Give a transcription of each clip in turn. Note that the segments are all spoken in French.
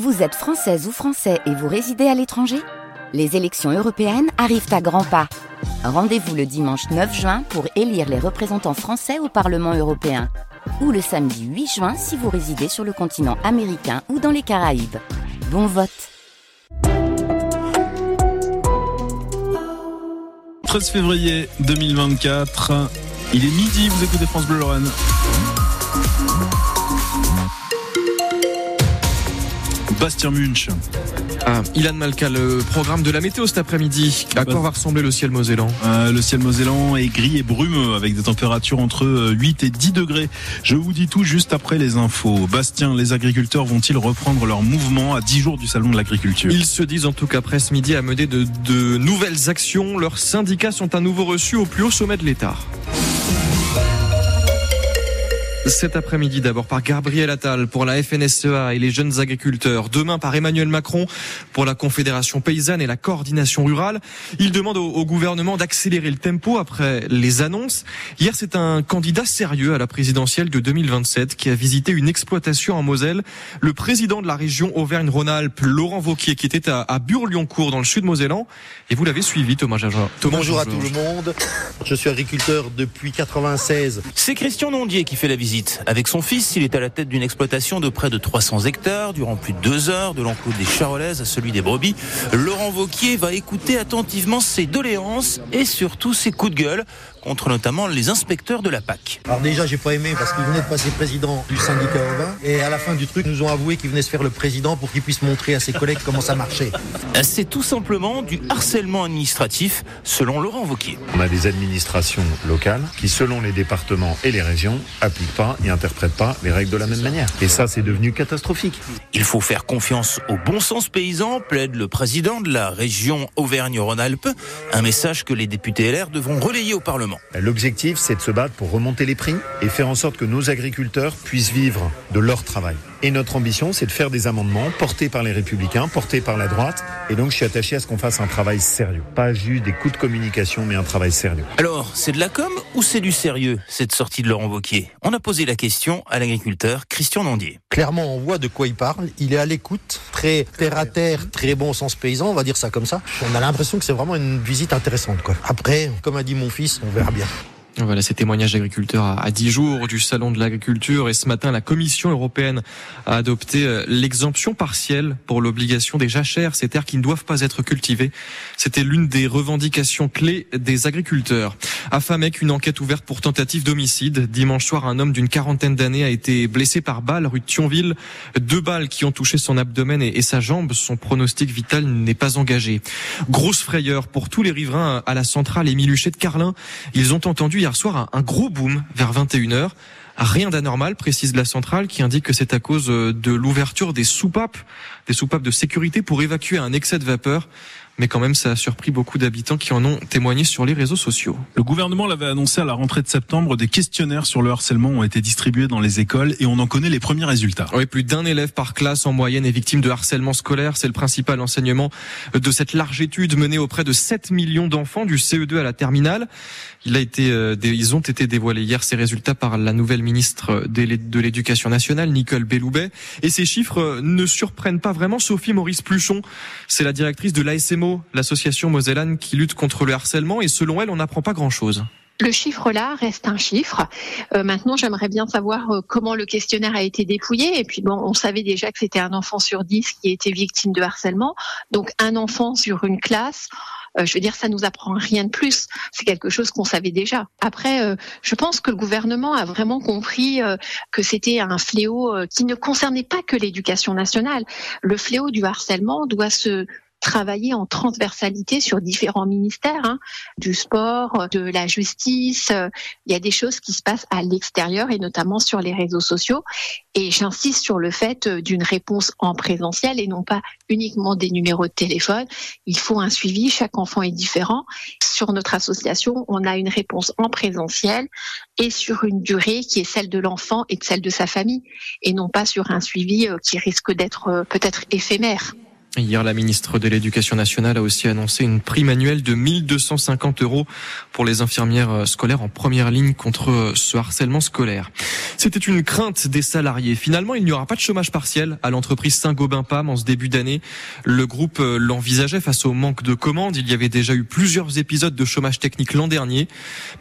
Vous êtes française ou français et vous résidez à l'étranger? Les élections européennes arrivent à grands pas. Rendez-vous le dimanche 9 juin pour élire les représentants français au Parlement européen. Ou le samedi 8 juin si vous résidez sur le continent américain ou dans les Caraïbes. Bon vote 13 février 2024. Il est midi, vous écoutez France Bleu Lorraine. Bastien Munch. Ah, Ilan Malka, le programme de la météo cet après-midi. À quoi va ressembler le ciel mosellan? Euh, Le ciel mosellan est gris et brumeux avec des températures entre euh, 8 et 10 degrés. Je vous dis tout juste après les infos. Bastien, les agriculteurs vont-ils reprendre leur mouvement à 10 jours du salon de l'agriculture? Ils se disent en tout cas après ce midi à mener de, de nouvelles actions. Leurs syndicats sont à nouveau reçus au plus haut sommet de l'État. Cet après-midi d'abord par Gabriel Attal pour la FNSEA et les jeunes agriculteurs. Demain par Emmanuel Macron pour la Confédération paysanne et la coordination rurale. Il demande au, au gouvernement d'accélérer le tempo après les annonces. Hier, c'est un candidat sérieux à la présidentielle de 2027 qui a visité une exploitation en Moselle. Le président de la région Auvergne-Rhône-Alpes, Laurent Vauquier, qui était à, à Dur-Liancourt dans le sud mosellan. Et vous l'avez suivi, Thomas Jaja. Thomas Bonjour à tout le monde. Je suis agriculteur depuis 96. C'est Christian Nondier qui fait la visite. Avec son fils, il est à la tête d'une exploitation de près de 300 hectares durant plus de deux heures, de l'enclos des Charolaises à celui des brebis. Laurent Vauquier va écouter attentivement ses doléances et surtout ses coups de gueule contre notamment les inspecteurs de la PAC. Alors déjà, j'ai pas aimé parce qu'il venait de passer président du syndicat ovin et à la fin du truc, ils nous ont avoué qu'il venait se faire le président pour qu'il puisse montrer à ses collègues comment ça marchait. C'est tout simplement du harcèlement administratif, selon Laurent Vauquier. On a des administrations locales qui, selon les départements et les régions, appliquent pas et interprètent pas les règles de la même manière. Et ça, c'est devenu catastrophique. Il faut faire confiance au bon sens paysan, plaide le président de la région Auvergne-Rhône-Alpes, un message que les députés LR devront relayer au Parlement. L'objectif, c'est de se battre pour remonter les prix et faire en sorte que nos agriculteurs puissent vivre de leur travail. Et notre ambition, c'est de faire des amendements portés par les républicains, portés par la droite. Et donc, je suis attaché à ce qu'on fasse un travail sérieux. Pas juste des coups de communication, mais un travail sérieux. Alors, c'est de la com ou c'est du sérieux, cette sortie de Laurent Wauquiez? On a posé la question à l'agriculteur Christian Nandier. Clairement, on voit de quoi il parle. Il est à l'écoute, très terre à terre, très bon au sens paysan, on va dire ça comme ça. On a l'impression que c'est vraiment une visite intéressante. Quoi. Après, comme a dit mon fils, on verra bien. Voilà ces témoignages d'agriculteurs à 10 jours du salon de l'agriculture et ce matin la Commission européenne a adopté euh, l'exemption partielle pour l'obligation des jachères, ces terres qui ne doivent pas être cultivées. C'était l'une des revendications clés des agriculteurs. À Famec, une enquête ouverte pour tentative d'homicide. Dimanche soir, un homme d'une quarantaine d'années a été blessé par balle rue de Thionville. Deux balles qui ont touché son abdomen et, et sa jambe. Son pronostic vital n'est pas engagé. Grosse frayeur pour tous les riverains à la centrale Émile Huchet de Carlin. Ils ont entendu hier soir un, un gros boom vers 21h. Rien d'anormal, précise la centrale, qui indique que c'est à cause euh, de l'ouverture des soupapes, des soupapes de sécurité pour évacuer un excès de vapeur. Mais quand même, ça a surpris beaucoup d'habitants qui en ont témoigné sur les réseaux sociaux. Le gouvernement l'avait annoncé à la rentrée de septembre. Des questionnaires sur le harcèlement ont été distribués dans les écoles et on en connaît les premiers résultats. Oui, plus d'un élève par classe en moyenne est victime de harcèlement scolaire. C'est le principal enseignement de cette large étude menée auprès de 7 millions d'enfants du CE2 à la terminale. Il a été, euh, ils ont été dévoilés hier ces résultats par la nouvelle ministre de l'é- de l'Éducation nationale, Nicole Belloubet. Et ces chiffres euh, ne surprennent pas vraiment Sophie Maurice Pluchon. C'est la directrice de l'association mosellane qui lutte contre le harcèlement. Et selon elle, on n'apprend pas grand-chose. Le chiffre là reste un chiffre. Euh, maintenant, j'aimerais bien savoir euh, comment le questionnaire a été dépouillé. Et puis bon, on savait déjà que c'était un enfant sur dix qui était victime de harcèlement. Donc un enfant sur une classe. euh, je veux dire, ça nous apprend rien de plus. C'est quelque chose qu'on savait déjà. Après, je pense que le gouvernement a vraiment compris que c'était un fléau qui ne concernait pas que l'éducation nationale. Le fléau du harcèlement doit se travailler en transversalité sur différents ministères, hein, du sport, de la justice. euh, Il y a des choses qui se passent à l'extérieur et notamment sur les réseaux sociaux. Et j'insiste sur le fait euh, d'une réponse en présentiel et non pas uniquement des numéros de téléphone. Il faut un suivi. Chaque enfant est différent. Sur notre association, on a une réponse en présentiel et sur une durée qui est celle de l'enfant et de celle de sa famille et non pas sur un suivi euh, qui risque d'être peut-être éphémère. Hier, la ministre de l'Éducation nationale a aussi annoncé une prime annuelle de 1250 euros pour les infirmières scolaires en première ligne contre ce harcèlement scolaire. C'était une crainte des salariés. Finalement, il n'y aura pas de chômage partiel à l'entreprise Saint-Gobain-Pam en ce début d'année. Le groupe l'envisageait face au manque de commandes. Il y avait déjà eu plusieurs épisodes de chômage technique l'an dernier.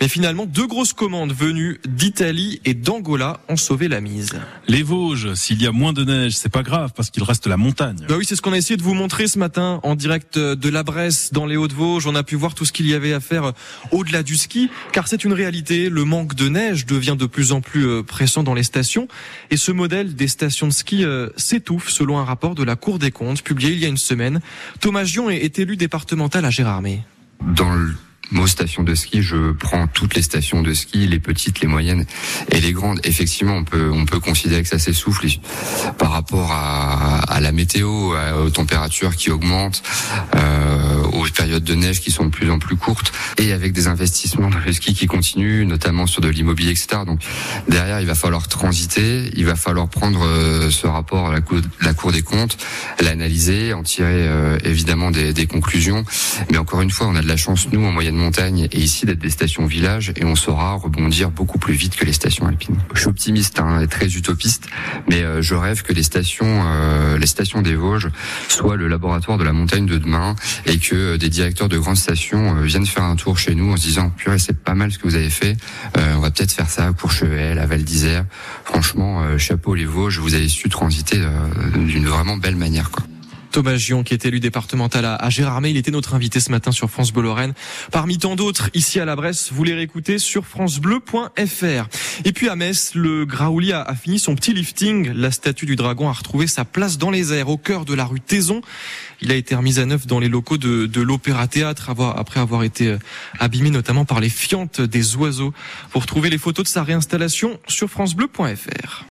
Mais finalement, deux grosses commandes venues d'Italie et d'Angola ont sauvé la mise. Les Vosges, s'il y a moins de neige, c'est pas grave parce qu'il reste la montagne. Bah oui, c'est ce qu'on a essayé de vous montrer ce matin en direct de la Bresse dans les Hauts-de-Vosges. On a pu voir tout ce qu'il y avait à faire au-delà du ski, car c'est une réalité. Le manque de neige devient de plus en plus pressant dans les stations, et ce modèle des stations de ski s'étouffe selon un rapport de la Cour des comptes publié il y a une semaine. Thomas Gion est élu départemental à Gérardmer. Dans le mot station de ski, je prends toutes les stations de ski, les petites, les moyennes et les grandes. Effectivement, on peut on peut considérer que ça s'essouffle par rapport à, à, la météo, aux températures qui augmentent, euh, aux périodes de neige qui sont de plus en plus courtes, et avec des investissements dans le ski qui continuent, notamment sur de l'immobilier, etc. Donc derrière, il va falloir transiter, il va falloir prendre euh, ce rapport à la Cour, la cour des comptes, l'analyser, en tirer euh, évidemment des, des conclusions. Mais encore une fois, on a de la chance nous en moyenne et ici d'être des stations villages et on saura rebondir beaucoup plus vite que les stations alpines. Je suis optimiste hein, et très utopiste, mais euh, je rêve que les stations, euh, les stations des Vosges soient le laboratoire de la montagne de demain et que euh, des directeurs de grandes stations euh, viennent faire un tour chez nous en se disant purée c'est pas mal ce que vous avez fait, euh, on va peut-être faire ça à Courchevel, à Val d'Isère. Franchement, chapeau les Vosges, vous avez su transiter d'une vraiment belle manière quoi. Thomas Gion, qui est élu départemental à Gérardmer. Il était notre invité ce matin sur France Bleu Lorraine. Parmi tant d'autres, ici à la Bresse, vous les réécoutez sur francebleu.fr. Et puis à Metz, le Graouli a, fini son petit lifting. La statue du dragon a retrouvé sa place dans les airs, au cœur de la rue Taison. Il a été remis à neuf dans les locaux de, de l'Opéra Théâtre après avoir été abîmé notamment par les fientes des oiseaux. Pour trouver les photos de sa réinstallation sur francebleu.fr.